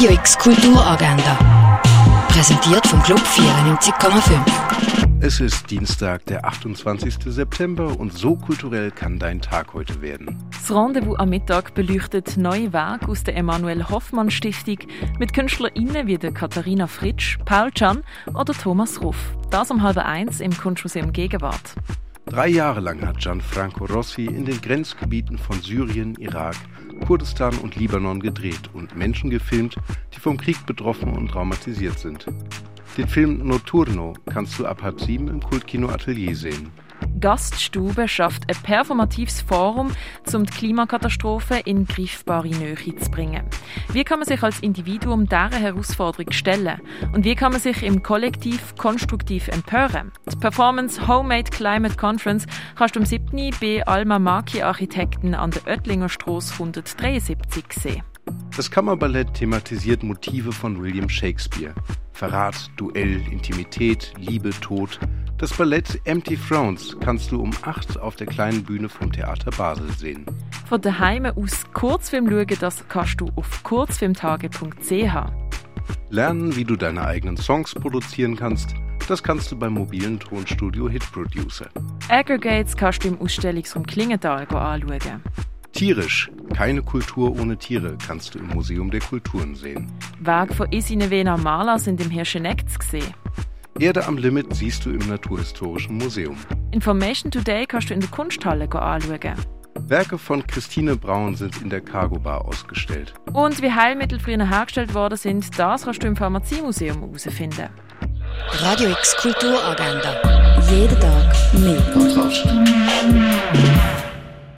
Radio X Kulturagenda. Präsentiert vom Club 94,5. Es ist Dienstag, der 28. September und so kulturell kann dein Tag heute werden. Das Rendezvous am Mittag beleuchtet neue Wege aus der Emanuel Hoffmann Stiftung mit KünstlerInnen wie der Katharina Fritsch, Paul Can oder Thomas Ruff. Das um halb eins im Kunstmuseum Gegenwart. Drei Jahre lang hat Gianfranco Rossi in den Grenzgebieten von Syrien, Irak, Kurdistan und Libanon gedreht und Menschen gefilmt, die vom Krieg betroffen und traumatisiert sind. Den Film Notturno kannst du ab halb sieben im Kultkino Atelier sehen. Gaststube schafft ein performatives Forum, um die Klimakatastrophe in greifbare Nähe zu bringen. Wie kann man sich als Individuum dieser Herausforderung stellen? Und wie kann man sich im Kollektiv konstruktiv empören? Die Performance Homemade Climate Conference kannst du am 7. bei Alma Maki Architekten an der Oettlinger Straße 173 sehen. Das Kammerballett thematisiert Motive von William Shakespeare. Verrat, Duell, Intimität, Liebe, Tod. Das Ballett Empty Thrones kannst du um 8 auf der kleinen Bühne vom Theater Basel sehen. Von daheim aus Kurzfilm schauen, das kannst du auf kurzfilmtage.ch. Lernen, wie du deine eigenen Songs produzieren kannst, das kannst du beim mobilen Tonstudio Hit Producer. Aggregates kannst du im Ausstellungsraum Klingenthal anschauen. Tierisch, keine Kultur ohne Tiere, kannst du im Museum der Kulturen sehen. Werke von Isine Wena Maler sind im Hirscheneck zu sehen. Erde am Limit siehst du im Naturhistorischen Museum. Information Today kannst du in der Kunsthalle anschauen. Werke von Christine Braun sind in der Cargo Bar ausgestellt. Und wie Heilmittel früher hergestellt worden sind, das kannst du im Pharmaziemuseum herausfinden. Radio X Kulturagenda. Jeden Tag mehr. Kontrast.